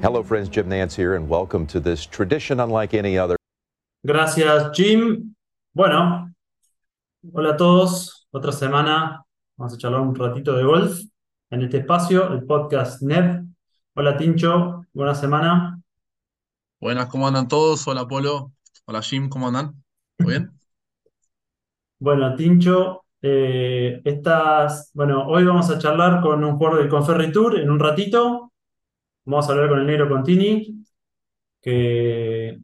Hello, friends. Jim Nance here, and welcome to this tradition unlike any other. Gracias, Jim. Bueno, hola a todos. Otra semana vamos a charlar un ratito de golf en este espacio, el podcast NEP. Hola, Tincho. Buena semana. Buenas, ¿cómo andan todos? Hola, Polo. Hola, Jim, ¿cómo andan? ¿Todo bien? Bueno, Tincho, eh, estas, bueno, hoy vamos a charlar con un jugador del Conferry Tour en un ratito. Vamos a hablar con el negro Contini, que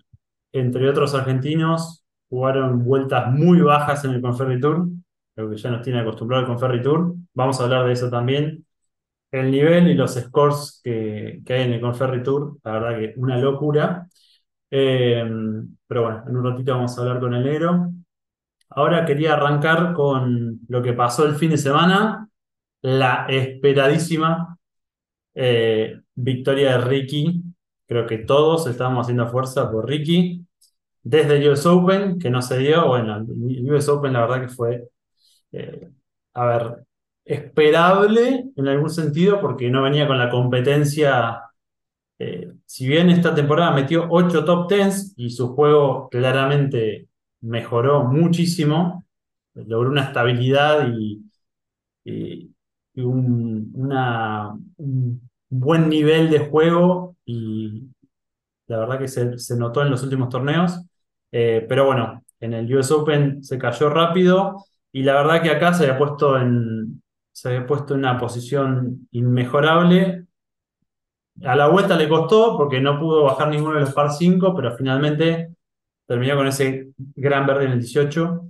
entre otros argentinos jugaron vueltas muy bajas en el Conferry Tour, lo que ya nos tiene acostumbrado el Conferry Tour. Vamos a hablar de eso también. El nivel y los scores que, que hay en el Conferry Tour, la verdad que una locura. Eh, pero bueno, en un ratito vamos a hablar con el negro. Ahora quería arrancar con lo que pasó el fin de semana, la esperadísima eh, victoria de Ricky. Creo que todos estábamos haciendo fuerza por Ricky. Desde el US Open, que no se dio, bueno, el US Open la verdad que fue, eh, a ver, esperable en algún sentido porque no venía con la competencia. eh, si bien esta temporada metió 8 top 10 y su juego claramente mejoró muchísimo, logró una estabilidad y, y- y un, una- un buen nivel de juego y la verdad que se, se notó en los últimos torneos. Eh, pero bueno, en el US Open se cayó rápido y la verdad que acá se había puesto en, se había puesto en una posición inmejorable. A la vuelta le costó porque no pudo bajar ninguno de los par 5, pero finalmente terminó con ese gran verde en el 18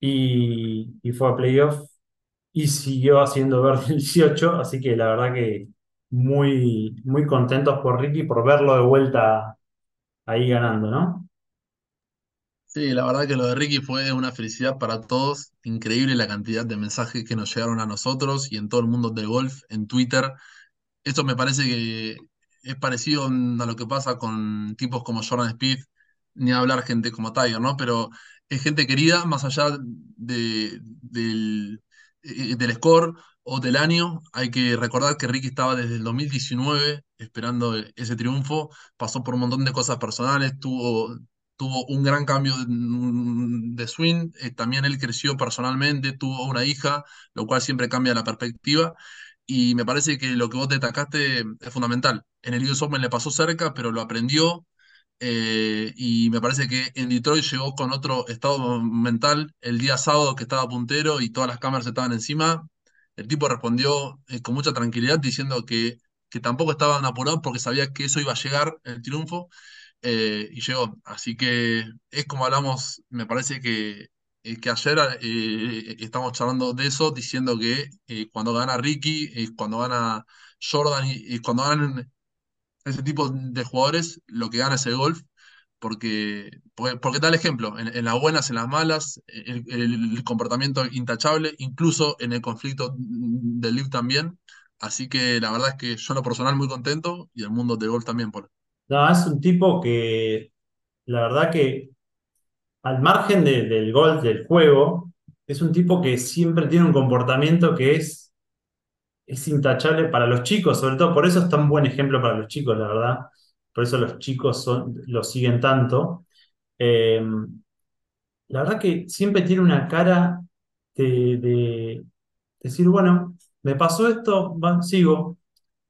y, y fue a playoff y siguió haciendo verde en el 18, así que la verdad que muy, muy contentos por Ricky por verlo de vuelta ahí ganando, ¿no? Sí, la verdad que lo de Ricky fue una felicidad para todos. Increíble la cantidad de mensajes que nos llegaron a nosotros y en todo el mundo del golf, en Twitter. Esto me parece que es parecido a lo que pasa con tipos como Jordan Spieth, ni hablar gente como Tiger, ¿no? Pero es gente querida, más allá de, del, eh, del score o del año. Hay que recordar que Ricky estaba desde el 2019 esperando ese triunfo, pasó por un montón de cosas personales, tuvo, tuvo un gran cambio de, swing, eh, también él creció personalmente, tuvo una hija, lo cual siempre cambia la perspectiva. Y me parece que lo que vos destacaste es fundamental. En el US Open le pasó cerca, pero lo aprendió. eh, y me parece que en Detroit llegó con otro estado mental el día sábado que estaba puntero y todas las cámaras estaban encima. El tipo respondió eh, con mucha tranquilidad diciendo que, que tampoco estaban apurados porque sabía que eso iba a llegar, el triunfo, eh, y llegó. Así que es como hablamos, me parece que eh, que ayer eh, estamos charlando de eso, diciendo que cuando gana Ricky, cuando gana Jordan y, y cuando ganan ese tipo de jugadores, lo que gana es el golf, porque, porque, el ejemplo, en, las buenas, en las malas, el, comportamiento intachable, incluso en el conflicto del LIV también. Así que la verdad es que yo en lo personal muy contento y el mundo del golf también. Por... No, es un tipo que, la verdad que al margen de- del gol, del juego, es un tipo que siempre tiene un comportamiento que es, es intachable para los chicos, sobre todo por eso es tan buen ejemplo para los chicos, la verdad. Por eso los chicos lo siguen tanto. Eh, la verdad que siempre tiene una cara de, de decir, bueno, me pasó esto, sigo.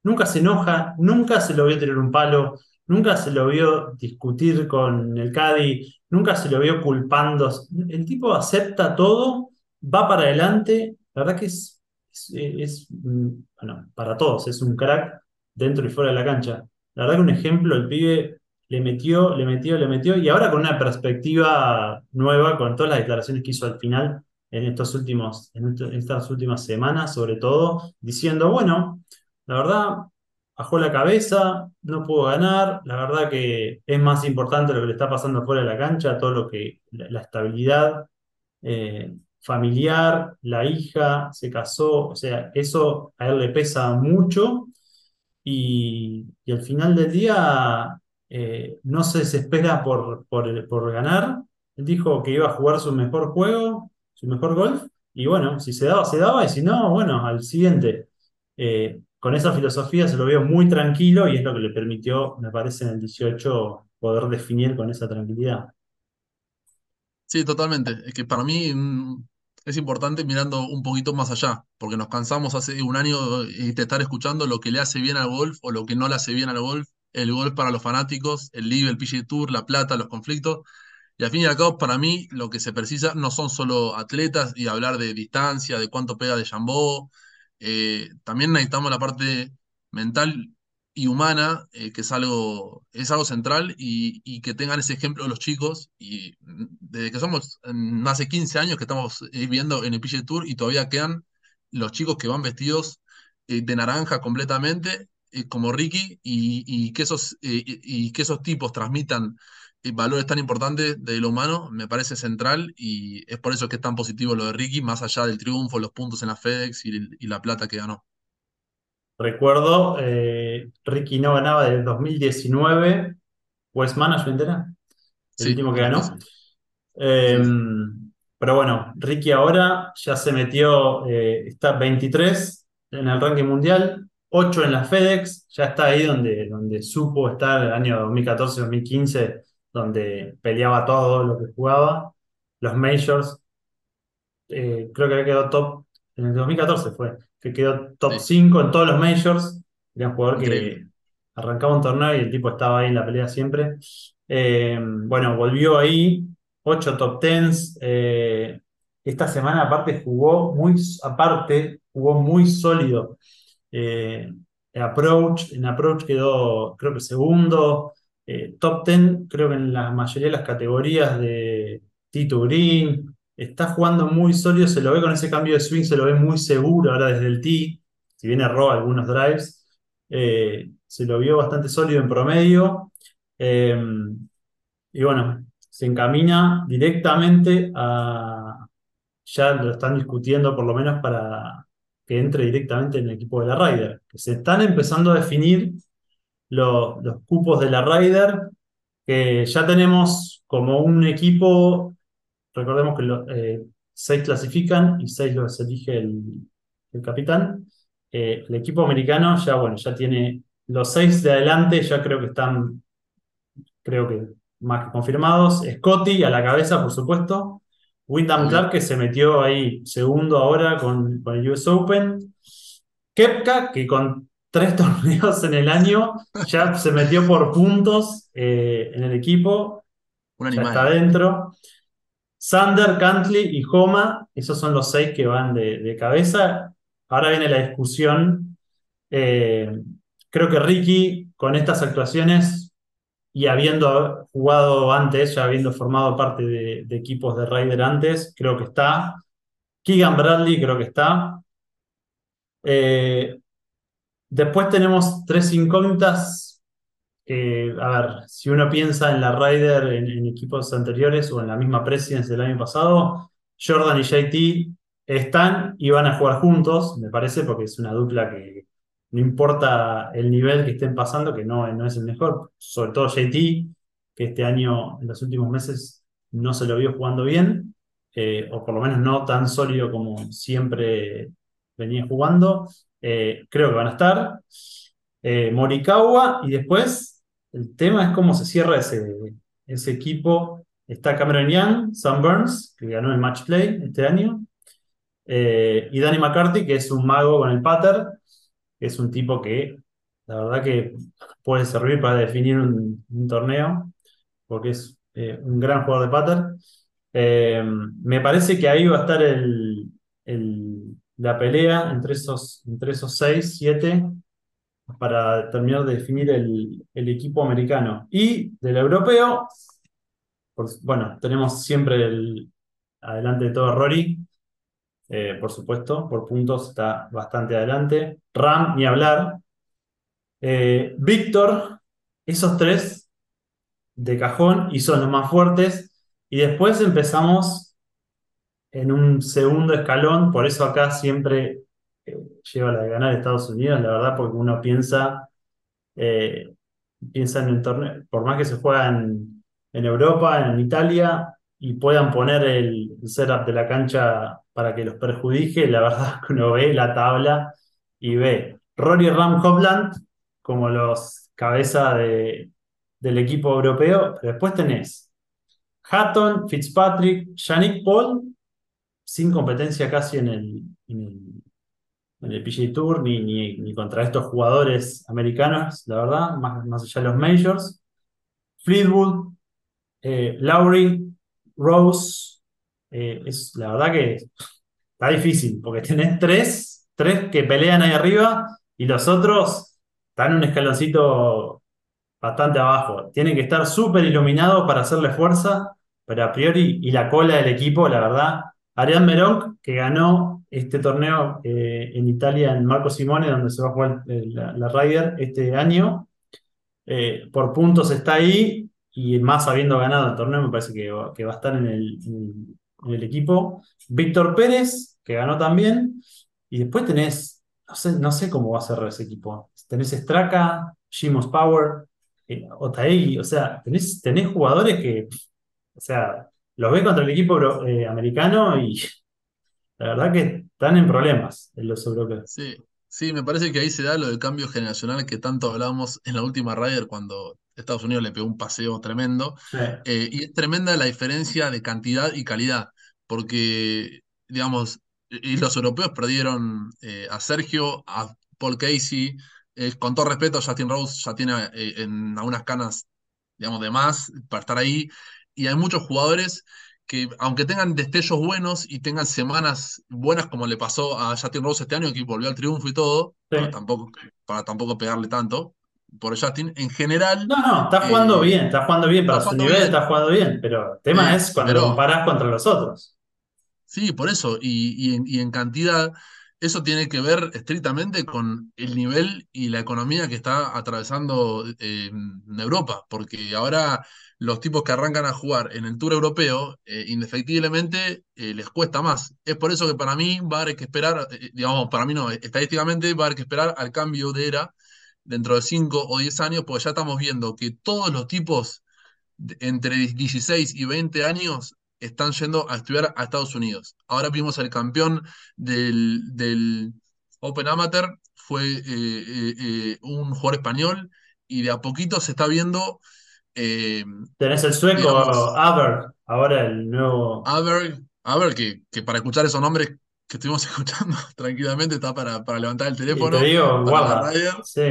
Nunca se enoja, nunca se lo vio tener un palo, nunca se lo vio discutir con el Caddy, nunca se lo vio culpando. El tipo acepta todo, va para adelante. La verdad que es, es, es, mm, bueno, para todos, es un crack dentro y fuera de la cancha. La verdad que un ejemplo, el pibe le metió, le metió, le metió, y ahora con una perspectiva nueva, con todas las declaraciones que hizo al final en estos últimos, en estas últimas semanas, sobre todo, diciendo, bueno. La verdad, bajó la cabeza, no pudo ganar. La verdad que es más importante lo que le está pasando fuera de la cancha, todo lo que, la, la estabilidad eh, familiar, la hija se casó, o sea, eso a él le pesa mucho y, al final del día eh, no se desespera por, por, ganar. Él dijo que iba a jugar su mejor juego, su mejor golf, y bueno, si se daba, se daba, y si no, bueno, al siguiente. Eh, con esa filosofía se lo veo muy tranquilo y es lo que le permitió, me parece, en el 18 poder definir con esa tranquilidad. Sí, totalmente. Es que para mí mm, es importante mirando un poquito más allá, porque nos cansamos hace un año de estar escuchando lo que le hace bien al golf o lo que no le hace bien al golf, el golf para los fanáticos, el live, el PGA Tour, la plata, los conflictos. Y al fin y al cabo, para mí, lo que se precisa no son solo atletas y hablar de distancia, de cuánto pega de Jambó. Eh, también necesitamos la parte mental y humana, eh, que es algo, es algo central, y, que tengan ese ejemplo los chicos. Y mm, desde que somos, mm, hace 15 años que estamos eh, viendo en el PG Tour y todavía quedan los chicos que van vestidos eh, de naranja completamente, como Ricky, y, que esos, y que esos tipos transmitan valores tan importantes de lo humano, me parece central, y es por eso que es tan positivo lo de Ricky, más allá del triunfo, los puntos en la FedEx y la plata que ganó. Recuerdo, eh, Ricky no ganaba desde 2019, West Management era el último que ganó. Em, pero bueno, Ricky ahora ya se metió, eh, está 23 en el ranking mundial, 8 en la FedEx, ya está ahí donde, donde supo estar el año 2014-2015, donde peleaba todo lo que jugaba. Los majors, eh, creo que había quedado top, en el 2014 fue que quedó top 5 en todos los majors. Era un jugador que arrancaba un torneo y el tipo estaba ahí en la pelea siempre. Eh, bueno, volvió ahí, 8 top 10. Eh, esta semana aparte jugó muy, aparte, jugó muy sólido. Eh, approach, en Approach quedó, creo que segundo. top 10, creo que en la mayoría de las categorías de Tito Green, Está jugando muy sólido, se lo ve con ese cambio de swing, se lo ve muy seguro ahora desde el tee. Si viene roba algunos drives, eh, se lo vio bastante sólido en promedio. Eh, y bueno, se encamina directamente a. Ya lo están discutiendo por lo menos para que entre directamente en el equipo de la Ryder. Que se están empezando a definir los cupos de la Ryder, que ya tenemos como un equipo Recordemos que eh, seis clasifican y seis los elige el, capitán. Eh, el equipo americano ya, bueno, ya tiene los seis de adelante, ya creo que están, creo que más que confirmados. Scotty a la cabeza, por supuesto. Wyndham Clark, que se metió ahí segundo ahora con, el US Open. Kepka, que con tres torneos en el año ya se metió por puntos eh, en el equipo. Ya está adentro. Sander, Cantley y Homa, esos son los seis que van de, cabeza. Ahora viene la discusión. Eh, creo que Ricky, con estas actuaciones y habiendo jugado antes, ya habiendo formado parte de, equipos de Raider antes, creo que está. Keegan Bradley, creo que está. Eh, después tenemos tres incógnitas a ver, si uno piensa en la Ryder en, equipos anteriores o en la misma Presidence del año pasado, Jordan y JT están y van a jugar juntos, me parece, porque es una dupla que no importa el nivel que estén pasando, que no, es el mejor, sobre todo JT, que este año, en los últimos meses, no se lo vio jugando bien, eh, o por lo menos no tan sólido como siempre venía jugando. Eh, creo que van a estar. Eh, Morikawa y después el tema es cómo se cierra ese, ese equipo. Está Cameron Young, Sam Burns, que ganó el match play este año, eh, y Danny McCarthy, que es un mago con el patter, que es un tipo que la verdad que puede servir para definir un, torneo, porque es eh, un gran jugador de patter. Eh, me parece que ahí va a estar la pelea entre esos, entre esos seis, siete para terminar de definir el, equipo americano. Y del europeo, bueno, tenemos siempre el adelante de todo Rory, eh, por supuesto, por puntos está bastante adelante. Ram, ni hablar. Eh, Víctor, esos tres de cajón y son los más fuertes. Y después empezamos en un segundo escalón, por eso acá siempre lleva la de ganar Estados Unidos, la verdad, porque uno piensa, eh, piensa en el torneo, por más que se juega en, Europa, en Italia, y puedan poner el, setup de la cancha para que los perjudique, la verdad que uno ve la tabla y ve Rory Ram Hopland como los cabeza de, del equipo europeo. Pero después tenés Hatton, Fitzpatrick, Yannick Paul, sin competencia casi en el, en el PGA Tour ni, ni, ni contra estos jugadores americanos, la verdad, más, más allá de los majors. Fleetwood, eh, Lowry, Rose, eh, es la verdad que está difícil, porque tenés tres, tres que pelean ahí arriba y los otros están un escaloncito bastante abajo. Tienen que estar súper iluminados para hacerle fuerza, pero a priori, y la cola del equipo, la verdad, Ariane Meronk, que ganó este torneo eh, en Italia en Marco Simone, donde se va a jugar eh, la, la Ryder este año, eh, por puntos está ahí, y más habiendo ganado el torneo, me parece que va, a estar en el, equipo. Víctor Pérez, que ganó también, y después tenés, no sé, no sé cómo va a ser ese equipo. Tenés Straka, Shimos Power, eh, o sea, tenés, tenés jugadores que, o sea, los ves contra el equipo eh, americano y la verdad que están en problemas en los europeos. Sí, sí, me parece que ahí se da lo del cambio generacional que tanto hablábamos en la última Ryder cuando Estados Unidos le pegó un paseo tremendo. Sí. Eh, y es tremenda la diferencia de cantidad y calidad, porque, digamos, y los europeos perdieron eh, a Sergio, a Paul Casey, eh, con todo respeto, Justin Rose ya tiene eh, en algunas canas, digamos, de más para estar ahí, y hay muchos jugadores que, aunque tengan destellos buenos y tengan semanas buenas, como le pasó a Justin Rose este año, que volvió al triunfo y todo, Sí. para tampoco, para tampoco pegarle tanto, por Justin, en general, No, no, está jugando eh, bien, está jugando bien para su nivel, bien. está jugando bien, pero el tema Sí, es cuando lo pero- comparás contra los otros. Sí, por eso, y, y en, y en cantidad, eso tiene que ver estrictamente con el nivel y la economía que está atravesando eh, Europa, porque ahora los tipos que arrancan a jugar en el Tour Europeo, eh, indefectiblemente eh, les cuesta más. Es por eso que para mí va a haber que esperar, eh, digamos, para mí no, estadísticamente va a haber que esperar al cambio de era dentro de 5 o 10 años, porque ya estamos viendo que todos los tipos entre 16 y 20 años están yendo a estudiar a Estados Unidos. Ahora vimos el campeón del, del Open Amateur, fue un jugador español, y de a poquito se está viendo eh, Tenés el sueco Digamos- Aber, ahora el nuevo. Aberg, Aberg, que, que para escuchar esos nombres que estuvimos escuchando tranquilamente está para, para levantar el teléfono. te digo, guarda. Sí,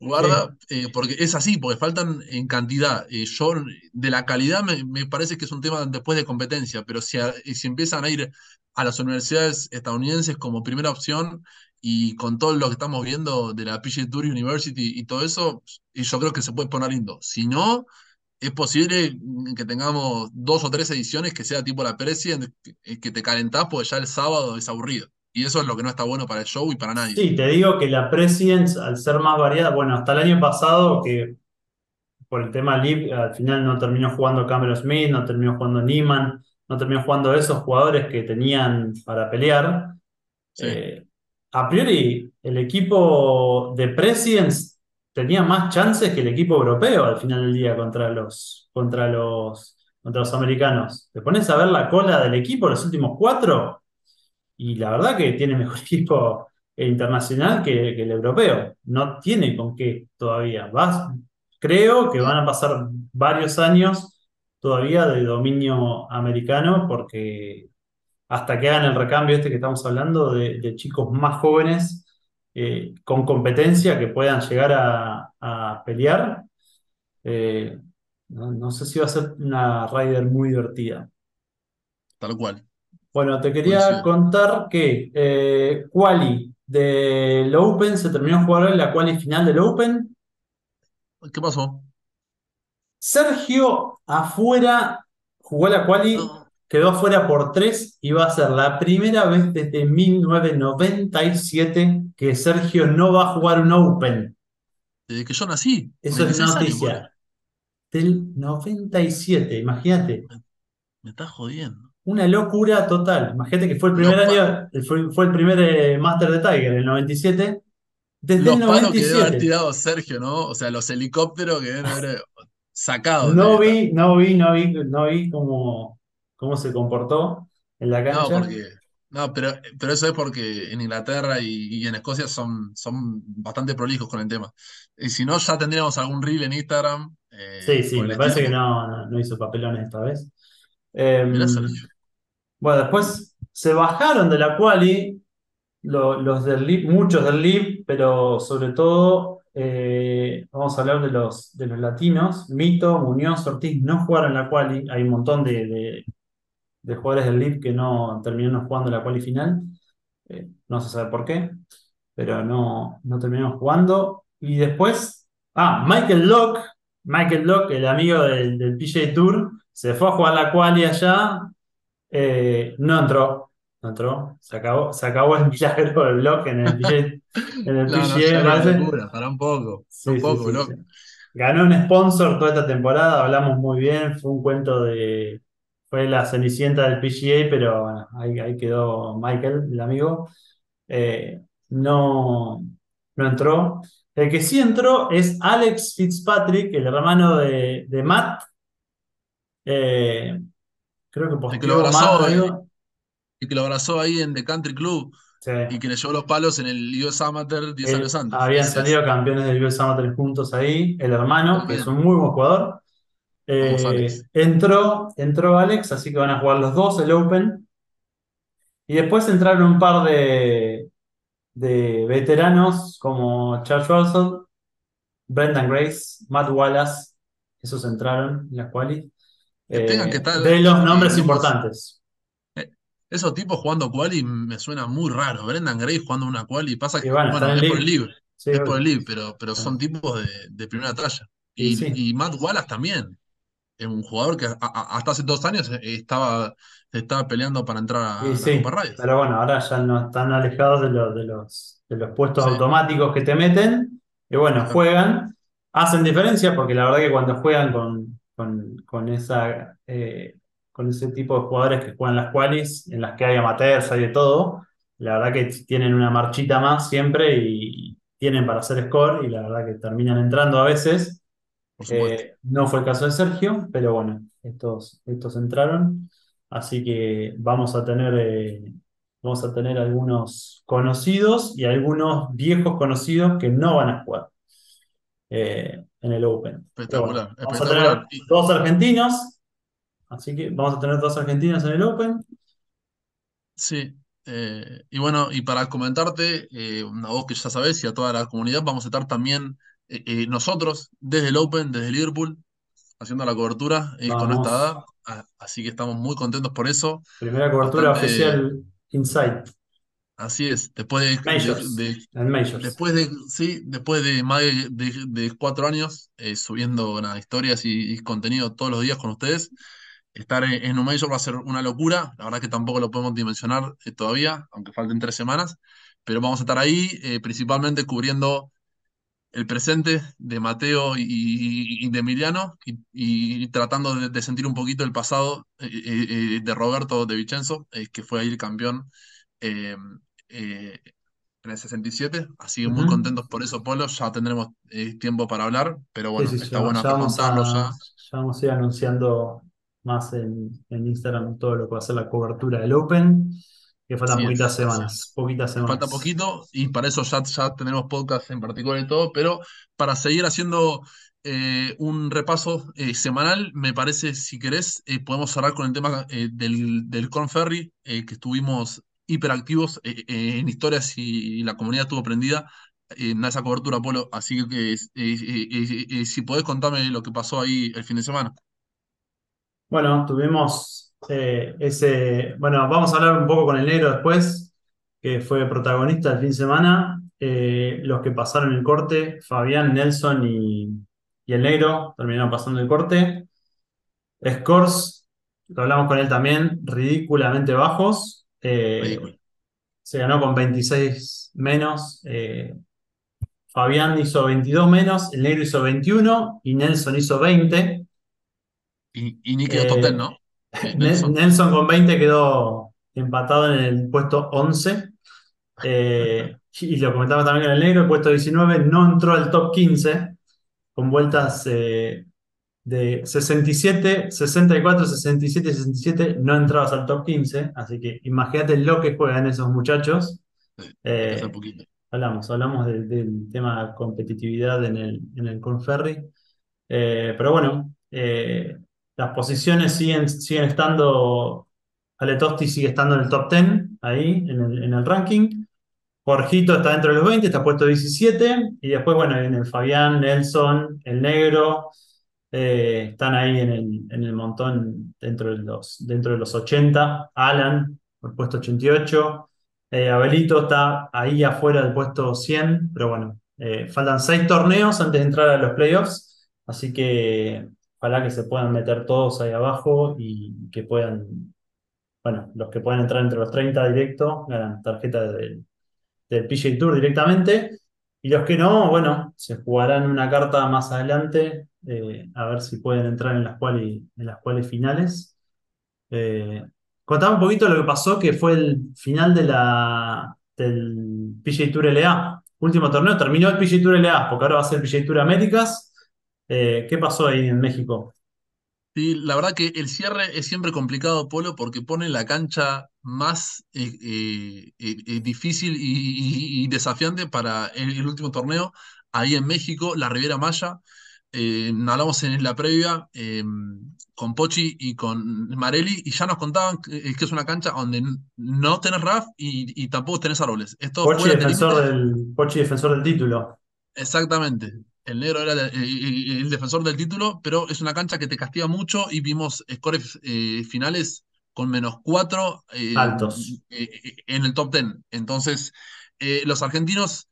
Guarda, eh, porque es así, porque faltan en cantidad. Eh, yo, de la calidad, me, me parece que es un tema después de competencia, pero si, a- si empiezan a ir a las universidades estadounidenses como primera opción y con todo lo que estamos viendo de la PGA Tour University y todo eso, y yo creo que se puede poner lindo. Si no, es posible que tengamos dos o tres ediciones que sea tipo la President, que, que te calentás, porque ya el sábado es aburrido. Y eso es lo que no está bueno para el show y para nadie. sí, te digo que la Presidents, al ser más variada, bueno, hasta el año pasado, que por el tema LIV, al final no terminó jugando Cameron Smith, no terminó jugando Neiman, no terminó jugando esos jugadores que tenían para pelear. Sí. Eh, a priori, el equipo de Presidents tenía más chances que el equipo europeo al final del día contra los, contra los, contra los americanos. Te pones a ver la cola del equipo los últimos cuatro y la verdad que tiene mejor equipo internacional que, el europeo. No tiene con qué todavía. Vas, creo que van a pasar varios años todavía de dominio americano porque hasta que hagan el recambio este que estamos hablando de chicos más jóvenes eh, con competencia que puedan llegar a, a pelear. eh, no, no sé si va a ser una Ryder muy divertida. Tal cual. Bueno, te quería Coincido. contar que eh, quali del Open se terminó de jugar hoy la quali final del Open. ¿Qué pasó? Sergio afuera jugó la quali, No. Quedó afuera por tres y va a ser la primera vez desde 1997 que Sergio no va a jugar un Open. Desde que yo nací. Eso es 26 años, boludo. noticia. Del 97, imagínate. Me estás jodiendo. Una locura total. Imagínate que fue el primer Los año, fue, fue el primer eh, Master de Tiger, el 97. Desde Los el palos que debe haber 97. tirado Sergio, ¿no? O sea, los helicópteros que deben haber sacado. No vi, no vi, no vi, no vi cómo, cómo se comportó en la No, cancha. porque No, pero, pero eso es porque en Inglaterra y, y en Escocia son, son bastante prolijos con el tema. Y si no, ya tendríamos algún reel en Instagram Sí, eh, sí, el me parece que no, no, no hizo papelones esta vez. Sergio. bueno, después se bajaron de la quali lo- los del LIB, muchos del LIB, pero sobre todo eh, vamos a hablar de los, de los latinos. Mito, Muñoz, Ortiz no jugaron la quali. Hay un montón de, de- de jugadores del LIB que no terminaron jugando la quali final. Eh, no se sabe por qué, pero no, no terminaron jugando. Y después, ah, Michael Locke, Michael Locke, el amigo del, del PGA Tour, se fue a jugar la quali allá eh, no entró, no entró. Se acabó, se acabó el milagro del bloque en el PGA, en el No, PGA, parece. locura, para un poco, un Sí, poco, sí, sí. loco. Ganó un sponsor toda esta temporada, hablamos muy bien, fue un cuento de... Fue la cenicienta del PGA, pero bueno, ahí, ahí quedó Michael, el amigo. Eh, no, no entró. El que sí entró es Alex Fitzpatrick, el hermano de, de Matt. Eh, creo que El que lo posteó Matt abrazó, eh, que lo abrazó ahí en The Country Club Sí. y que le llevó los palos en el US Amateur 10 años antes. habían salido campeones del US Amateur juntos ahí, el hermano, que es un muy buen jugador. Eh, Alex. entró, entró Alex, así que van a jugar los dos el Open. Y después entraron un par de, de veteranos como Charles Russell, Brendan Grace, Matt Wallace. Esos entraron en las tengan Eh, de los nombres importantes. eh, esos tipos jugando quali me suena muy raro. Brendan Gray jugando una quali pasa que, bueno, bueno, es por el libre, Sí, es por el obvio. libre, pero, pero son tipos de, de primera talla. Y sí. Y, y Matt Wallace también. Es un jugador que a- a- hasta hace dos años eh, estaba, estaba peleando para entrar a la sí, Copa Reyes. pero bueno, ahora ya no están alejados de, los de los, de los puestos Sí, automáticos que te meten. Y bueno, juegan, hacen diferencia porque la verdad que cuando juegan con, con, con esa, eh, con ese tipo de jugadores que juegan las qualis, en las que hay amateurs, hay de todo, la verdad que tienen una marchita más siempre y tienen para hacer score y la verdad que terminan entrando a veces. Por supuesto. Eh, no fue el caso de Sergio, pero bueno, estos, estos entraron. Así que vamos a tener, eh, vamos a tener algunos conocidos y algunos viejos conocidos que no van a jugar eh, en el Open. Bueno, Espectacular, vamos a tener dos argentinos, así que vamos a tener dos argentinos en el Open. sí, eh, y bueno, y para comentarte, eh, a vos que ya sabés y a toda la comunidad, vamos a estar también eh, nosotros desde el Open, desde Liverpool, haciendo la cobertura eh, con nuestra edad. A- Así que estamos muy contentos por eso. primera cobertura Bastante, oficial Insight, así es, después de, Majors, de- después de, sí, después de más de, de- de cuatro años eh, subiendo nada, historias y, y contenido todos los días con ustedes. Estar en, en un Major va a ser una locura. La verdad que tampoco lo podemos dimensionar eh, todavía, aunque falten tres semanas. Pero vamos a estar ahí, eh, principalmente cubriendo el presente de Mateo y, de Emiliano y, y tratando de, de sentir un poquito el pasado eh, eh, eh, de Roberto de Vicenzo, que fue ahí el campeón eh, en el 67. Así que muy contentos por eso, Polo. Ya tendremos eh, tiempo para hablar, pero bueno, sí, está ya, bueno ya vamos a, ya. ya vamos a ir anunciando más en, en Instagram todo lo que va a ser la cobertura del Open, que faltan poquitas semanas, poquitas Falta semanas. poquito y para eso ya, ya tendremos podcast en particular y todo, pero para seguir haciendo eh, un repaso eh, semanal, me parece, si querés, eh, podemos cerrar con el tema del, del Corn Ferry, eh, que estuvimos hiperactivos en historias y, y la comunidad estuvo prendida en esa cobertura, Polo, así que si podés contarme lo que pasó ahí el fin de semana. Bueno, tuvimos eh, ese, bueno, vamos a hablar un poco con el negro después, que fue protagonista del fin de semana. Eh, los que pasaron el corte, Fabián, Nelson y, y el negro terminaron pasando el corte. Scores, lo hablamos con él también, ridículamente bajos. Eh, Ridículo. se ganó con 26 menos. eh, Fabián hizo 22 menos, el negro hizo 21 y Nelson hizo 20. Y, y ni quedó top 10, Eh, ¿no? Eh, Ne- Nelson. Nelson con 20 quedó empatado en el puesto 11. Eh, y lo comentaba también con el negro, el puesto 19 no entró al top 15 con vueltas eh, de 67, 64, 67, 67 no entrabas al top 15, así que imagínate lo que juegan esos muchachos. Sí, Eh, hablamos, hablamos del, del tema competitividad en el, en el Conferry. Eh, pero bueno, eh, las posiciones siguen, siguen estando, Ale Tosti sigue estando en el top 10, ahí, en el, en el ranking. Jorgito está dentro de los 20, está puesto 17. Y después, bueno, viene Fabián, Nelson, el negro. eh, están ahí en el, en el montón dentro de los, dentro de los 80. Alan, por el puesto 88. Eh, Abelito está ahí afuera del puesto 100. Pero bueno, eh, faltan 6 torneos antes de entrar a los playoffs. Así que ojalá que se puedan meter todos ahí abajo y que puedan, bueno, los que puedan entrar entre los 30 directo ganan tarjeta del del PGA Tour directamente. Y los que no, bueno, se jugarán una carta más adelante, eh, a ver si pueden entrar en las quali, en las quali finales. Eh, contame un poquito lo que pasó, que fue el final de la, del PGA Tour LA. Último torneo, terminó el PGA Tour LA, porque ahora va a ser PGA Tour Américas. Eh, ¿qué pasó ahí en México? Sí, la verdad que el cierre es siempre complicado, Polo, porque pone la cancha más eh, eh, difícil y, y- y desafiante para el, el último torneo, ahí en México, la Riviera Maya. Hablamos en la previa con Pochi y con Marelli y ya nos contaban que, que es una cancha donde no tenés RAF y, y tampoco tenés árboles. Pochi defensor del, Pochi defensor del título. Exactamente. El negro era el, el- el defensor del título, pero es una cancha que te castiga mucho y vimos scores eh, finales con menos cuatro eh, Altos. eh, eh, en el top ten. Entonces, eh, los argentinos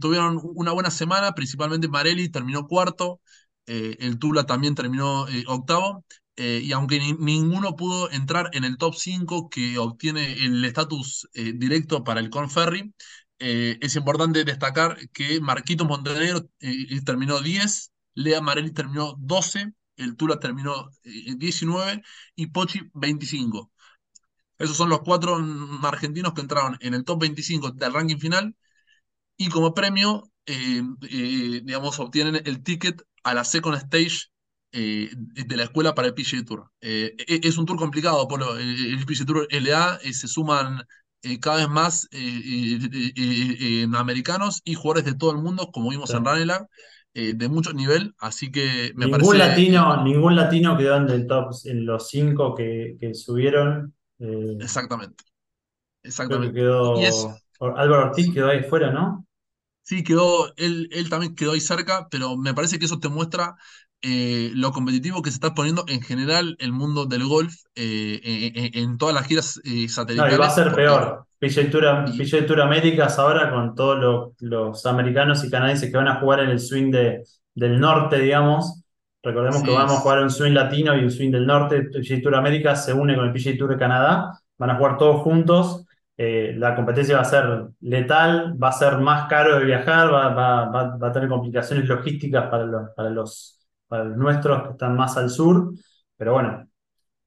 tuvieron una buena semana, principalmente Marelli terminó cuarto, eh, el Tula también terminó eh, octavo, eh, y aunque ni- ninguno pudo entrar en el top 5 que obtiene el estatus eh, directo para el Conferry, eh, es importante destacar que Marquito Montenegro eh, terminó 10, Lea Marelli terminó 12, el Tula terminó eh, 19 y Pochi 25. Esos son los cuatro argentinos que entraron en el top 25 del ranking final y como premio, eh, eh, digamos, obtienen el ticket a la second stage eh, de la escuela para el PGA Tour. Eh, e- es un tour complicado, Polo. El, el PGA Tour LA eh, se suman eh, cada vez más eh, eh, eh, americanos y jugadores de todo el mundo, como vimos Sí. en Ranelagh, eh, de mucho nivel. Así que me Ningún parece. latino, ningún latino quedó en el top, en los cinco que, que subieron. Exactamente. que Exactamente. Quedó. Álvaro Ortiz quedó ahí fuera, ¿no? Sí, quedó, él, él también quedó ahí cerca, pero me parece que eso te muestra eh, lo competitivo que se está poniendo en general el mundo del golf eh, en, en- todas las giras eh, No, y va a satelitales, ser porque peor. PGA Tour, Américas ahora con todos los, los americanos y canadienses que van a jugar en el swing de, del norte, digamos. Recordemos que vamos a jugar un swing latino y un swing del norte. PGA Tour Américas se une con el PGA Tour de Canadá. Van a jugar todos juntos. Eh, la competencia va a ser letal, va a ser más caro de viajar, va, va- va- va a tener complicaciones logísticas para los, para los, para los nuestros que están más al sur. Pero bueno,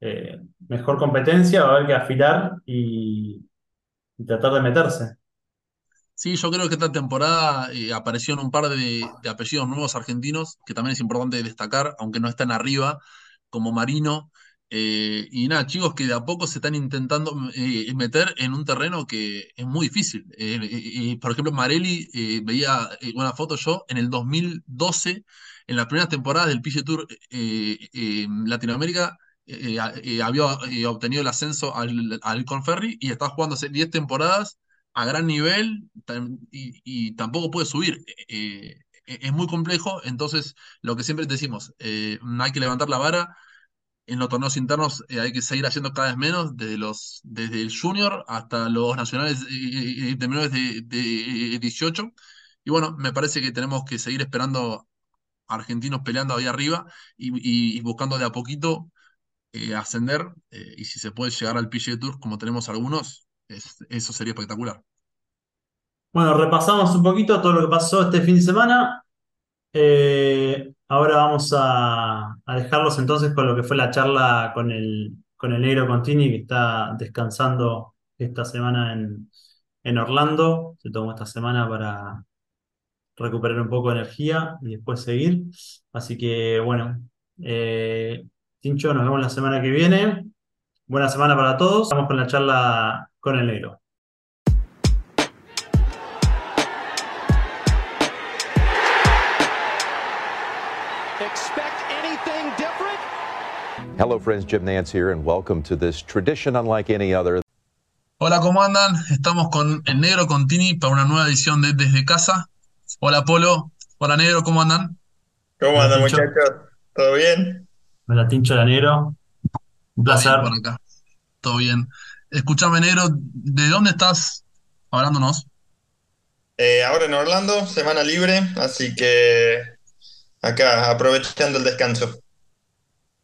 eh, mejor competencia, va a haber que afilar y, tratar de meterse. sí, yo creo que esta temporada eh, aparecieron un par de, apellidos nuevos argentinos, que también es importante destacar, aunque no están arriba, como Marino. eh, y nada, chicos que de a poco se están intentando meter en un terreno que es muy difícil. Por ejemplo, Marelli, veía una foto yo en el 2012, en las primeras temporadas del PGA Tour eh, eh, Latinoamérica, eh, eh, había obtenido el ascenso al, al Conferry y estaba jugando hace 10 temporadas a gran nivel y, tampoco puede subir. Es muy complejo, entonces lo que siempre decimos, hay que levantar la vara en los torneos internos hay que seguir haciendo cada vez menos, desde los, desde el junior hasta los nacionales de menores de, de 18. Y bueno, me parece que tenemos que seguir esperando argentinos peleando ahí arriba y, buscando de a poquito eh, ascender. eh, y si se puede llegar al PGA Tour, como tenemos algunos, es- eso sería espectacular. Bueno, repasamos un poquito todo lo que pasó este fin de semana. Eh, ahora vamos a, a dejarlos entonces con lo que fue la charla con el, con el negro Contini, que está descansando esta semana en, en Orlando. Se tomó esta semana para recuperar un poco de energía y después seguir. Así que bueno, Eh, Tincho, nos vemos la semana que viene. Buena semana para todos. Vamos con la charla con el negro. Hello, friends. Jim Nance here, and welcome to this tradition unlike any other. Hola, ¿cómo andan? Estamos con el negro Contini para una nueva edición de Desde Casa. Hola, Polo. Hola, negro, ¿cómo andan? ¿Cómo andan, Tincho. muchachos? ¿Todo bien? Hola, Tincho, hola, negro. Un Todo placer. bien por acá. Todo bien. Escuchame, negro, ¿de dónde estás hablándonos? Eh, ahora en Orlando, semana libre, así que acá, aprovechando el descanso.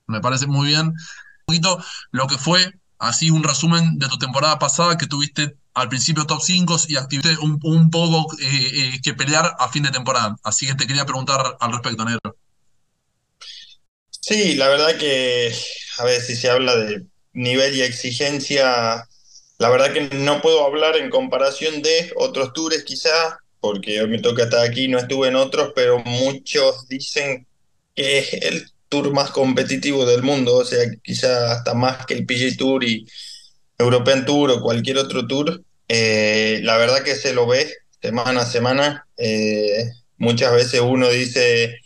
Me parece muy bien. Un poquito lo que fue, así un resumen de tu temporada pasada, que tuviste al principio top 5 y activaste un, poco eh, eh, que pelear a fin de temporada. Así que te quería preguntar al respecto, negro. Sí, la verdad que, a ver, si se habla de nivel y exigencia, la verdad que no puedo hablar en comparación de otros tours quizá, porque hoy me toca estar aquí, no estuve en otros, pero muchos dicen que es el tour más competitivo del mundo, o sea, quizá hasta más que el PGA Tour y European Tour o cualquier otro tour. Eh, la verdad que se lo ve semana a semana. Eh, muchas veces uno dice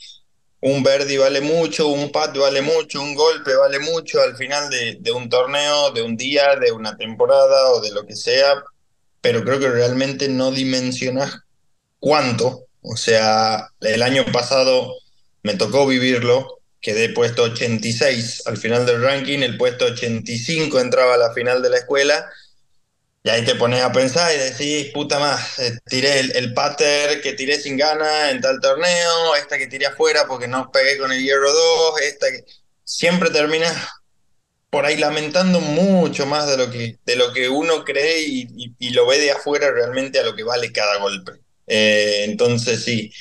un birdie vale mucho, un pat vale mucho, un golpe vale mucho al final de, de un torneo, de un día, de una temporada o de lo que sea, pero creo que realmente no dimensionas cuánto. O sea, el año pasado me tocó vivirlo, quedé puesto 86 al final del ranking, el puesto 85 entraba a la final de la escuela. Y ahí te pones a pensar y decís, puta más, eh, tiré el, el pater que tiré sin gana en tal torneo, esta que tiré afuera porque no pegué con el hierro 2, esta que... Siempre terminas por ahí lamentando mucho más de lo que, de lo que uno cree y, y- y lo ve de afuera realmente a lo que vale cada golpe. Eh, entonces sí,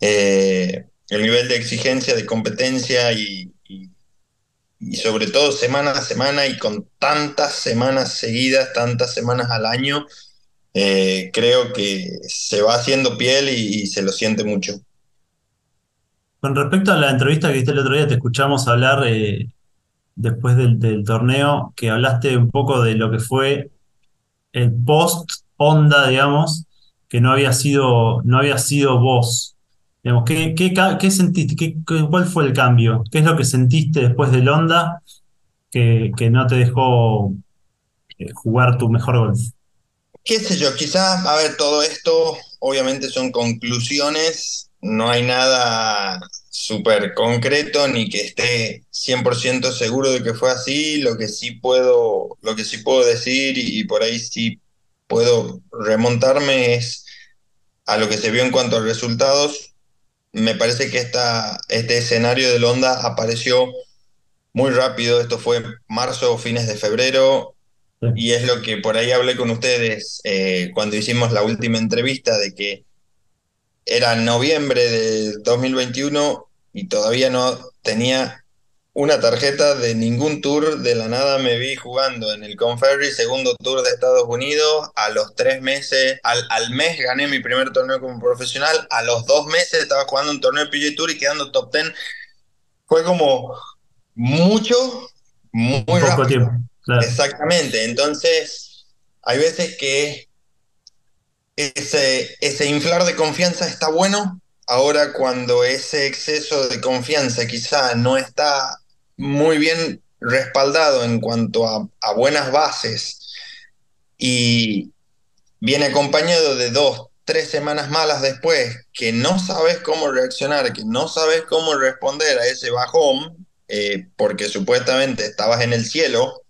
eh, el nivel de exigencia, de competencia y, y- sobre todo semana a semana y con tantas semanas seguidas, tantas semanas al año, eh, creo que se va haciendo piel y, y se lo siente mucho. Con respecto a la entrevista que viste el otro día, te escuchamos hablar eh, después del, del torneo, que hablaste un poco de lo que fue el post onda, digamos, que no había sido, no había sido vos. Digamos, ¿qué, qué, qué sentiste? ¿Qué, cuál fue el cambio? ¿Qué es lo que sentiste después del onda que, que no te dejó eh, jugar tu mejor golf? qué sé yo, quizás, a ver, todo esto obviamente son conclusiones, no hay nada súper concreto ni que esté 100% seguro de que fue así, lo que sí puedo, lo que sí puedo decir y por ahí sí puedo remontarme es a lo que se vio en cuanto a resultados. Me parece que esta, este escenario del Honda apareció muy rápido, esto fue marzo o fines de febrero, Sí. y es lo que por ahí hablé con ustedes eh, cuando hicimos la última entrevista de que era noviembre de 2021 y todavía no tenía una tarjeta de ningún tour. De la nada me vi jugando en el Conferry, segundo tour de Estados Unidos. A los tres meses, al, al mes gané mi primer torneo como profesional. A los dos meses estaba jugando un torneo de PGA Tour y quedando top 10. Fue como mucho, muy poco rápido. tiempo, claro. Exactamente, entonces hay veces que ese, ese inflar de confianza está bueno, ahora cuando ese exceso de confianza quizá no está muy bien respaldado en cuanto a, buenas bases y viene acompañado de dos, tres semanas malas después, que no sabes cómo reaccionar, que no sabes cómo responder a ese bajón, eh, porque supuestamente estabas en el cielo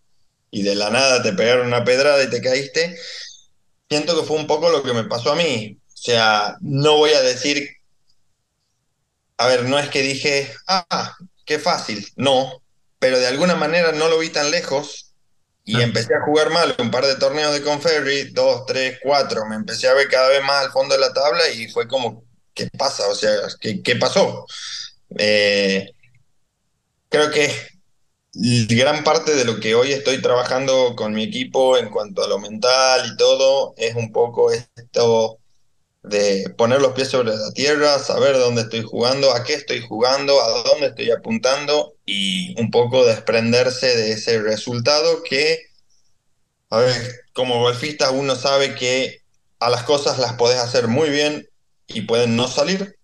y de la nada te pegaron una pedrada y te caíste, siento que fue un poco lo que me pasó a mí. O sea, no voy a decir, a ver, no es que dije, ah, qué fácil, no, pero de alguna manera no lo vi tan lejos y Ah. empecé a jugar mal un par de torneos de Conferry, dos, tres, cuatro, me empecé a ver cada vez más al fondo de la tabla y fue como, ¿qué pasa? O sea, ¿qué, qué pasó? Eh, creo que gran parte de lo que hoy estoy trabajando con mi equipo en cuanto a lo mental y todo es un poco esto de poner los pies sobre la tierra, saber dónde estoy jugando, a qué estoy jugando, a dónde estoy apuntando y un poco desprenderse de ese resultado que, a ver, como golfista uno sabe que a las cosas las podés hacer muy bien y pueden no salir,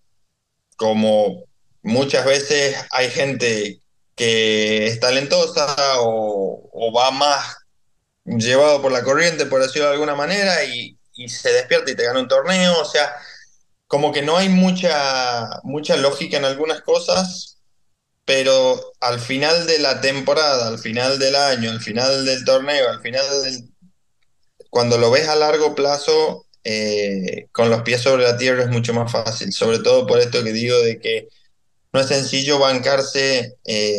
como muchas veces hay gente que es talentosa o, o va más llevado por la corriente, por decirlo de alguna manera, y, y se despierta y te gana un torneo, o sea, como que no hay mucha, mucha lógica en algunas cosas, pero al final de la temporada, al final del año, al final del torneo, al final del... Cuando lo ves a largo plazo, eh, con los pies sobre la tierra es mucho más fácil, sobre todo por esto que digo de que no es sencillo bancarse eh,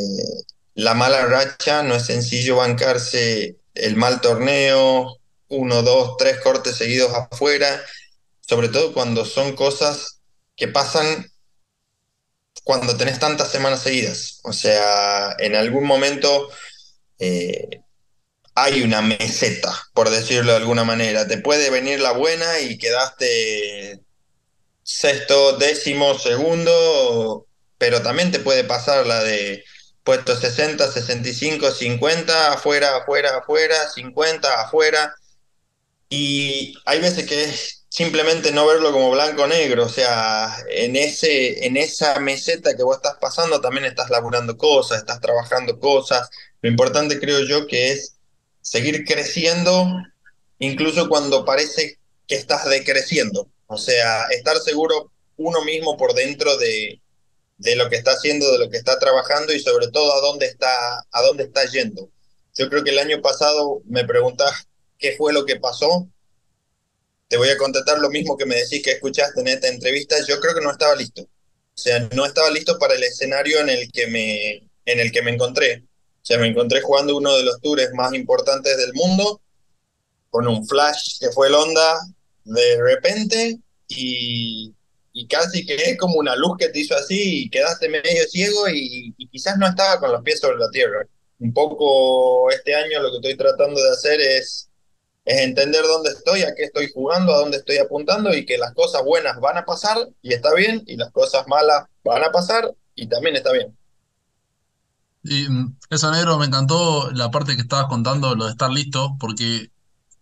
la mala racha, no es sencillo bancarse el mal torneo, uno, dos, tres cortes seguidos afuera, sobre todo cuando son cosas que pasan cuando tenés tantas semanas seguidas. O sea, en algún momento eh, hay una meseta, por decirlo de alguna manera. Te puede venir la buena y quedaste sexto, décimo, segundo, pero también te puede pasar la de puesto 60, 65, 50, afuera, afuera, afuera, 50, afuera. Y hay veces que es simplemente no verlo como blanco o negro, o sea, en, ese, en esa meseta que vos estás pasando también estás laburando cosas, estás trabajando cosas. Lo importante creo yo que es seguir creciendo, incluso cuando parece que estás decreciendo. O sea, estar seguro uno mismo por dentro de, de lo que está haciendo, de lo que está trabajando y sobre todo a dónde está, a dónde está yendo. Yo creo que el año pasado me preguntás qué fue lo que pasó, te voy a contestar lo mismo que me decís que escuchaste en esta entrevista. Yo creo que no estaba listo. O sea, no estaba listo para el escenario en el que me, en el que me encontré. O sea, me encontré jugando uno de los tours más importantes del mundo, con un flash que fue el Honda de repente y, y casi que es como una luz que te hizo así y quedaste medio ciego y, y quizás no estaba con los pies sobre la tierra. Un poco este año lo que estoy tratando de hacer es es entender dónde estoy, a qué estoy jugando, a dónde estoy apuntando y que las cosas buenas van a pasar y está bien, y las cosas malas van a pasar y también está bien. Y mm, eso, negro, me encantó la parte que estabas contando, lo de estar listo, porque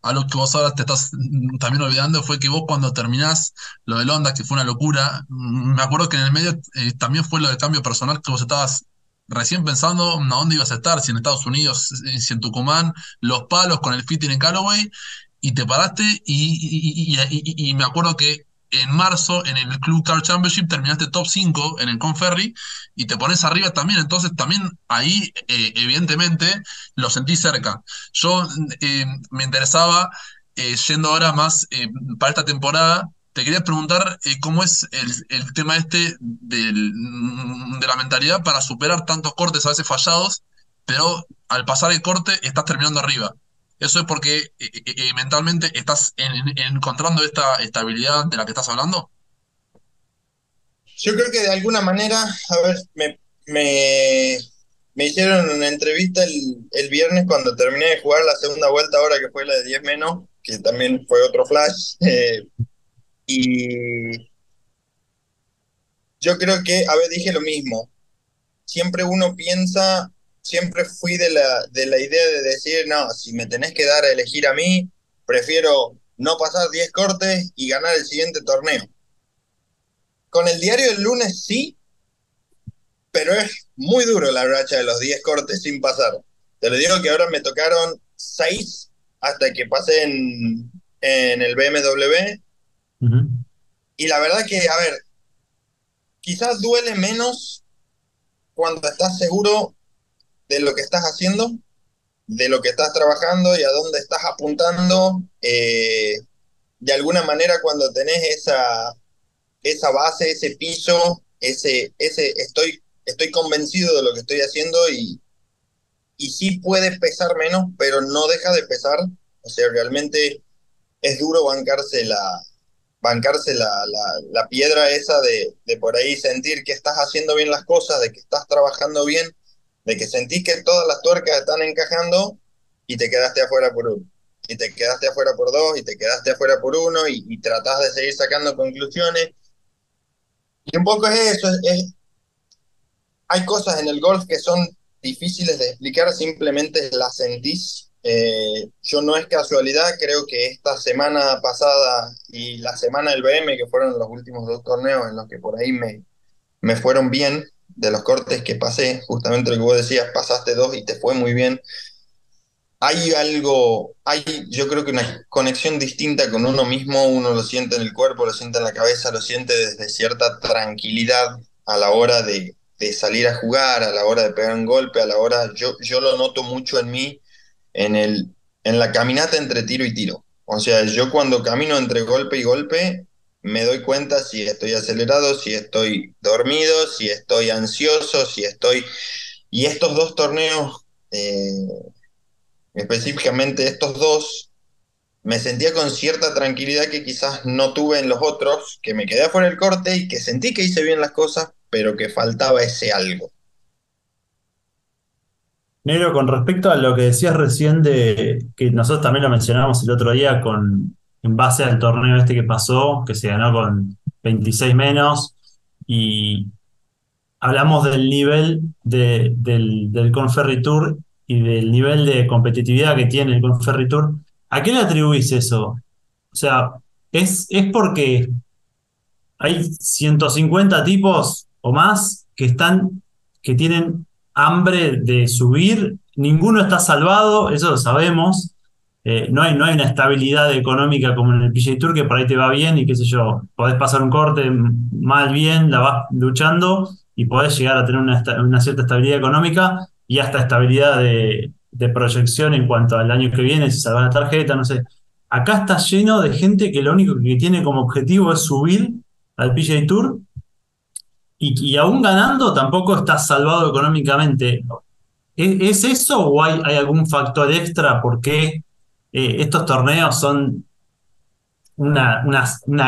algo que vos ahora te estás mm, también olvidando fue que vos cuando terminás lo del Honda, que fue una locura, mm, me acuerdo que en el medio eh, también fue lo del cambio personal que vos estabas recién pensando a dónde ibas a estar, si en Estados Unidos, si en Tucumán, los palos con el fitting en Callaway, y te paraste y, y, me acuerdo que en marzo en el Club Car Championship terminaste top 5 en el Conferry y te pones arriba también, entonces también ahí eh, evidentemente lo sentí cerca. Yo eh, me interesaba, eh, yendo ahora más para esta temporada, te quería preguntar eh, cómo es el, tema este del, de la mentalidad para superar tantos cortes a veces fallados, pero al pasar el corte estás terminando arriba. ¿Eso es porque eh, eh, mentalmente estás encontrando esta estabilidad de la que estás hablando? Yo creo que de alguna manera, a ver, me, me, hicieron una entrevista el, el, viernes cuando terminé de jugar la segunda vuelta ahora que fue la de 10 menos, que también fue otro flash. Y yo creo que, a ver, dije lo mismo. Siempre uno piensa, siempre fui de la, de la idea de decir, no, si me tenés que dar a elegir a mí, prefiero no pasar 10 cortes y ganar el siguiente torneo. Con el diario del lunes sí, pero es muy duro la racha de los 10 cortes sin pasar. Te lo digo que ahora me tocaron 6 hasta que pasé en, en el BMW y la verdad que, a ver, quizás duele menos cuando estás seguro de lo que estás haciendo, de lo que estás trabajando y a dónde estás apuntando. Eh, de alguna manera cuando tenés esa, esa base, ese piso, ese, ese estoy, estoy convencido de lo que estoy haciendo y, y sí puede pesar menos, pero no deja de pesar. O sea, realmente es duro bancarse la, bancarse la, la, piedra esa de, de, por ahí sentir que estás haciendo bien las cosas, de que estás trabajando bien, de que sentís que todas las tuercas están encajando y te quedaste afuera por uno. y te quedaste afuera por dos y te quedaste afuera por uno y, y tratás de seguir sacando conclusiones. Y un poco es eso, es, hay cosas en el golf que son difíciles de explicar, simplemente las sentís. Eh, yo no es casualidad, creo que esta semana pasada y la semana del BM, que fueron los últimos dos torneos en los que por ahí me, me fueron bien, de los cortes que pasé, justamente lo que vos decías, pasaste dos y te fue muy bien. Hay algo, hay yo creo que una conexión distinta con uno mismo, uno lo siente en el cuerpo, lo siente en la cabeza, lo siente desde cierta tranquilidad a la hora de, de salir a jugar, a la hora de pegar un golpe, a la hora, yo, yo lo noto mucho en mí, en, el, en la caminata entre tiro y tiro. O sea, yo cuando camino entre golpe y golpe, me doy cuenta si estoy acelerado, si estoy dormido, si estoy ansioso, si estoy... Y estos dos torneos, eh, específicamente estos dos, me sentía con cierta tranquilidad que quizás no tuve en los otros, que me quedé afuera del corte y que sentí que hice bien las cosas, pero que faltaba ese algo. Negro, con respecto a lo que decías recién de que nosotros también lo mencionábamos el otro día con en base al torneo este que pasó, que se ganó con 26 menos, y hablamos del nivel de, del, del Conferry Tour y del nivel de competitividad que tiene el Conferry Tour. ¿A qué le atribuís eso? O sea, ¿es, es porque hay 150 tipos o más que están, que tienen hambre de subir, ninguno está salvado, eso lo sabemos. Eh, no, hay, no hay una estabilidad económica como en el PGA Tour que por ahí te va bien y qué sé yo, podés pasar un corte mal, bien, la vas luchando y podés llegar a tener una, cierta estabilidad económica y hasta estabilidad de, de, proyección en cuanto al año que viene, si salvas la tarjeta, no sé. Acá está lleno de gente que lo único que tiene como objetivo es subir al PGA Tour y, aún ganando tampoco estás salvado económicamente. ¿Es, eso o hay, algún factor extra por qué eh, estos torneos son una,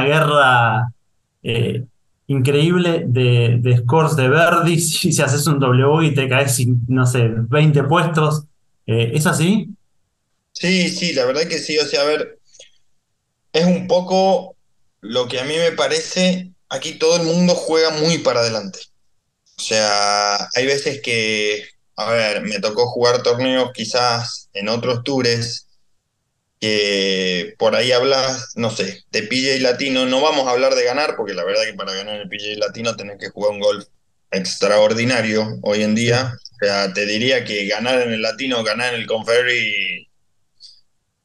guerra eh, increíble de, scores de Verdi? Si, haces un W y te caes, no sé, 20 puestos. Eh, ¿Es así? Sí, sí, la verdad que sí. O sea, a ver, es un poco lo que a mí me parece aquí todo el mundo juega muy para adelante. O sea, hay veces que, a ver, me tocó jugar torneos quizás en otros tours que por ahí hablas, no sé, de PJ Latino. No vamos a hablar de ganar, porque la verdad que para ganar el PJ Latino tenés que jugar un golf extraordinario hoy en día. O sea, te diría que ganar en el Latino, ganar en el Conferry,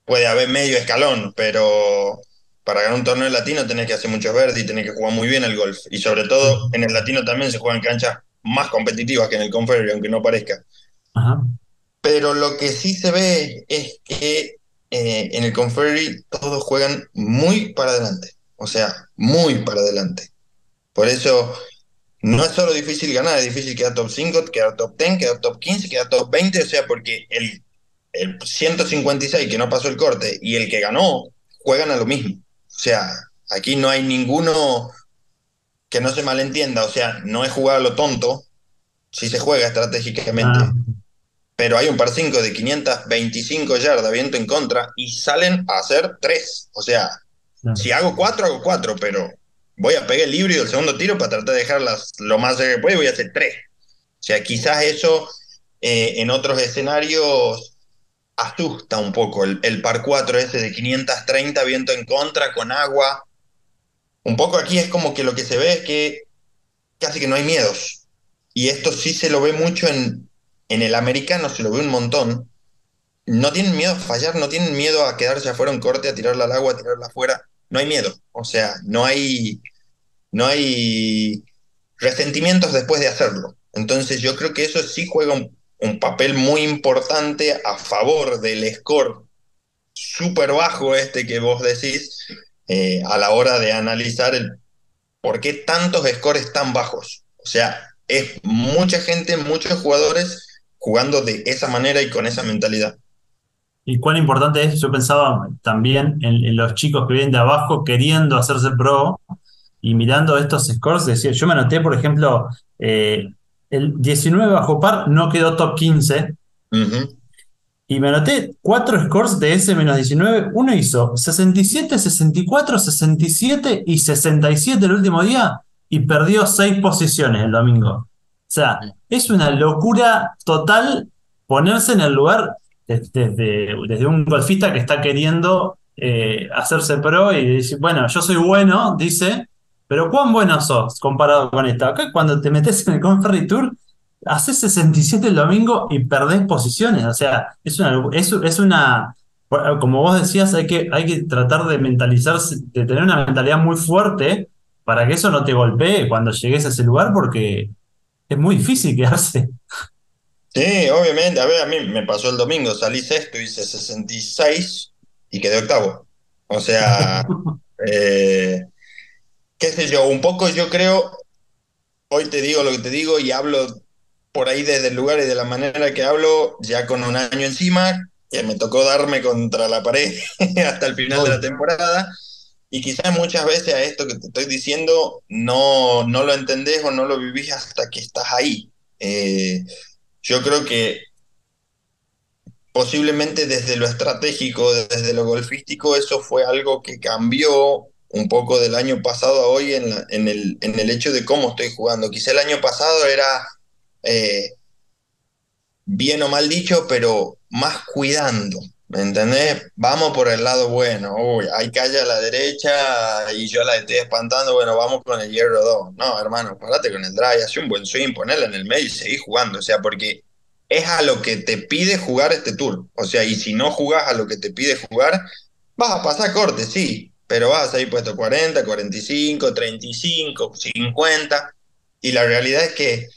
puede haber medio escalón, pero para ganar un torneo latino tenés que hacer muchos verdes y tenés que jugar muy bien el golf. Y sobre todo en el latino también se juegan canchas más competitivas que en el Confederate, aunque no parezca. Pero lo que sí se ve es que eh, en el Confederate todos juegan muy para adelante. O sea, muy para adelante. Por eso no es solo difícil ganar, es difícil quedar top 5, quedar top 10, quedar top 15, quedar top 20. O sea, porque el, el 156 que no pasó el corte y el que ganó juegan a lo mismo. O sea, aquí no hay ninguno que no se malentienda, o sea, no es jugar a lo tonto, si se juega estratégicamente. Ah. Pero hay un par 5 de 525 yardas, viento en contra, y salen a hacer 3. O sea, si hago 4, hago 4, pero voy a pegar el híbrido el segundo tiro para tratar de dejarlas lo más cerca que pueda y voy a hacer 3. O sea, quizás eso eh, en otros escenarios asusta un poco el, par 4 ese de 530 viento en contra con agua. Un poco aquí es como que lo que se ve es que casi que no hay miedos. Y esto sí se lo ve mucho en, en el americano, se lo ve un montón. No tienen miedo a fallar, no tienen miedo a quedarse afuera en corte, a tirarla al agua, a tirarla afuera. No hay miedo. O sea, no hay, no hay resentimientos después de hacerlo. Entonces yo creo que eso sí juega un, un papel muy importante a favor del score súper bajo este que vos decís eh, a la hora de analizar el por qué tantos scores tan bajos. O sea, es mucha gente, muchos jugadores jugando de esa manera y con esa mentalidad. Y cuán importante es, yo pensaba también en, los chicos que vienen de abajo queriendo hacerse pro y mirando estos scores, decía, yo me anoté, por ejemplo, eh, el 19 bajo par no quedó top 15. Y me anoté cuatro scores de S-19. Uno hizo 67, 64, 67 y 67 el último día y perdió seis posiciones el domingo. O sea, es una locura total ponerse en el lugar desde, desde un golfista que está queriendo eh, hacerse pro y decir, bueno, yo soy bueno, dice, pero ¿cuán bueno sos comparado con esto? Acá cuando te metes en el Conferry Tour, haces 67 el domingo y perdés posiciones. O sea, es una, es, una como vos decías, hay que, hay que tratar de mentalizarse, de tener una mentalidad muy fuerte para que eso no te golpee cuando llegues a ese lugar, porque es muy difícil quedarse. Sí, obviamente. A ver, a mí me pasó el domingo, salí sexto, hice 66 y quedé octavo. O sea, eh, qué sé yo, un poco yo creo, hoy te digo lo que te digo y hablo por ahí desde el lugar y de la manera que hablo, ya con un año encima, que me tocó darme contra la pared hasta el final de la temporada. Y quizás muchas veces a esto que te estoy diciendo no, no lo entendés o no lo vivís hasta que estás ahí. Eh, yo creo que posiblemente desde lo estratégico, desde lo golfístico, eso fue algo que cambió un poco del año pasado a hoy en, en, el, en el hecho de cómo estoy jugando. Quizá el año pasado era eh, bien o mal dicho, pero más cuidando. ¿Me entendés? Vamos por el lado bueno. Uy, hay calle a la derecha y yo la estoy espantando. Bueno, vamos con el hierro 2. No, hermano, parate con el drive, hace un buen swing, ponela en el medio y seguí jugando. O sea, porque es a lo que te pide jugar este tour. O sea, y si no jugás a lo que te pide jugar, vas a pasar corte, sí, pero vas a salir puesto 40, 45, 35, 50. Y la realidad es que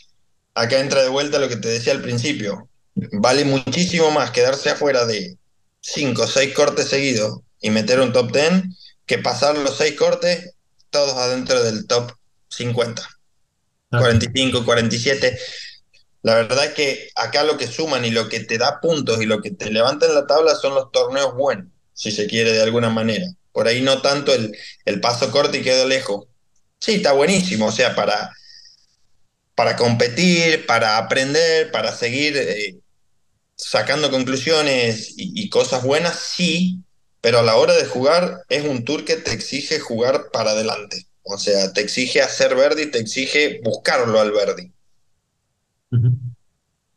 acá entra de vuelta lo que te decía al principio. Vale muchísimo más quedarse afuera de 5 o 6 cortes seguidos y meter un top 10 que pasar los 6 cortes todos adentro del top 50. 45, 47. La verdad es que acá lo que suman y lo que te da puntos y lo que te levanta en la tabla son los torneos buenos, si se quiere de alguna manera. Por ahí no tanto el, el paso corto y quedo lejos. Sí, está buenísimo, o sea, para, para competir, para aprender, para seguir eh, sacando conclusiones y, cosas buenas, sí, pero a la hora de jugar es un tour que te exige jugar para adelante. O sea, te exige hacer verde y te exige buscarlo al verde.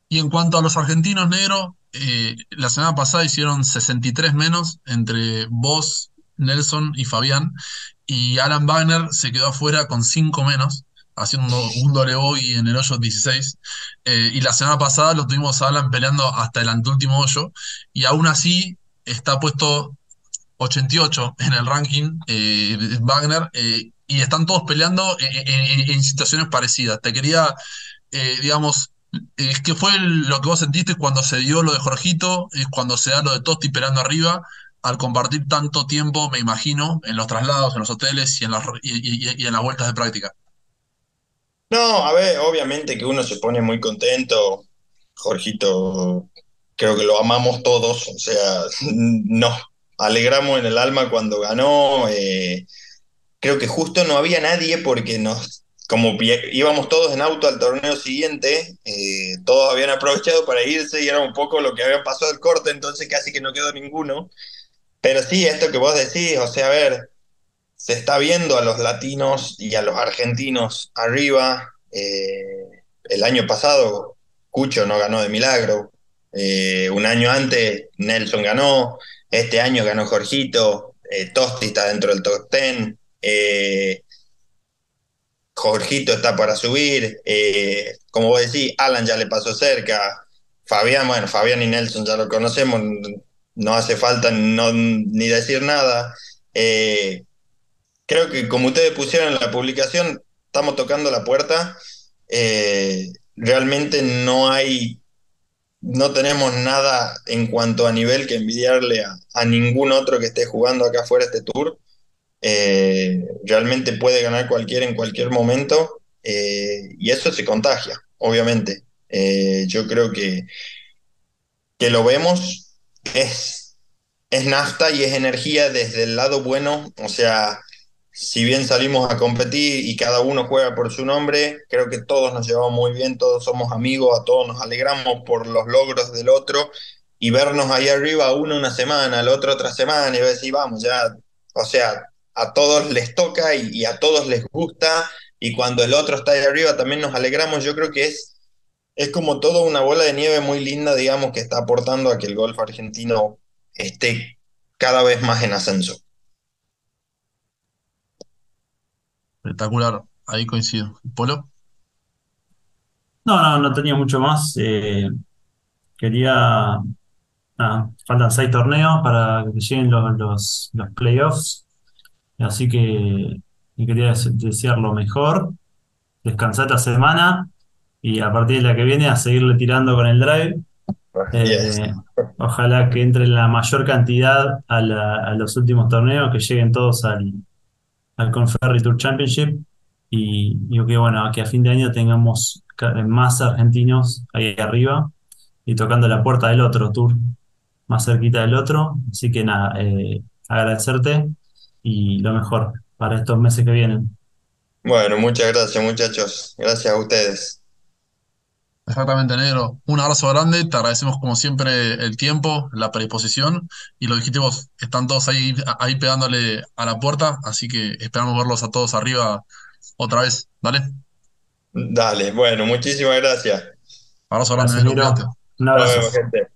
Y en cuanto a los argentinos negros, eh, la semana pasada hicieron 63 menos entre vos, Nelson y Fabián, y Alan Wagner se quedó afuera con 5 menos haciendo un doble bogey en el hoyo 16. Eh, y la semana pasada lo tuvimos a Alan peleando hasta el anteúltimo hoyo. Y aún así está puesto 88 en el ranking eh, Wagner. Eh, y están todos peleando en, situaciones parecidas. Te quería, digamos, ¿qué fue lo que vos sentiste cuando se dio lo de Jorgito? Es cuando se da lo de Tosti peleando arriba al compartir tanto tiempo, me imagino, en los traslados, en los hoteles y en las, y en las vueltas de práctica. No, a ver, obviamente que uno se pone muy contento. Jorgito, creo que lo amamos todos, o sea, nos alegramos en el alma cuando ganó. Eh, creo que justo no había nadie porque nos, como íbamos todos en auto al torneo siguiente, eh, todos habían aprovechado para irse y era un poco lo que había pasado el corte, entonces casi que no quedó ninguno. Pero sí, esto que vos decís, o sea, a ver, se está viendo a los latinos y a los argentinos arriba. Eh, el año pasado, Cucho no ganó de milagro. Eh, un año antes, Nelson ganó. Este año ganó Jorgito. Eh, Tosti está dentro del top 10. Jorgito está para subir. como vos decís, Alan ya le pasó cerca. Fabián, bueno, Fabián y Nelson ya lo conocemos. No hace falta ni decir nada creo que como ustedes pusieron en la publicación, estamos tocando la puerta. Eh, realmente no hay, no tenemos nada en cuanto a nivel que envidiarle a, ningún otro que esté jugando acá afuera este tour. Eh, realmente puede ganar cualquiera en cualquier momento eh, y eso se contagia, obviamente. yo creo que, que lo vemos, es, es nafta y es energía desde el lado bueno, o sea, si bien salimos a competir y cada uno juega por su nombre, creo que todos nos llevamos muy bien, todos somos amigos, a todos nos alegramos por los logros del otro y vernos ahí arriba, uno una semana, el otro otra semana, y decir, vamos, ya, o sea, a todos les toca y, y, a todos les gusta, y cuando el otro está ahí arriba también nos alegramos, yo creo que es, es como todo una bola de nieve muy linda, digamos, que está aportando a que el golf argentino esté cada vez más en ascenso. Espectacular, ahí coincido. ¿Polo? No, no, no tenía mucho más. Eh, quería. nada, faltan seis torneos para que lleguen los, los, los playoffs. Así que quería des- desear lo mejor. Descansar esta semana y a partir de la que viene a seguirle tirando con el drive. Yes. Eh, ojalá que entre la mayor cantidad a, la- a los últimos torneos, que lleguen todos al, al Conferry Tour Championship y, y que bueno, que a fin de año tengamos más argentinos ahí arriba y tocando la puerta del otro tour, más cerquita del otro. Así que nada, eh, agradecerte y lo mejor para estos meses que vienen. Bueno, muchas gracias, muchachos. Gracias a ustedes. Exactamente, negro. Un abrazo grande, te agradecemos como siempre el tiempo, la predisposición y lo dijiste vos, están todos ahí, ahí pegándole a la puerta, así que esperamos verlos a todos arriba otra vez. Dale, Dale, bueno, muchísimas gracias. abrazo grande, Gracias, negro. Un Nos abrazo. vemos, gente.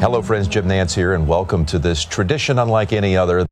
Hello, friends. Jim Nance here, and welcome to this tradition unlike any other.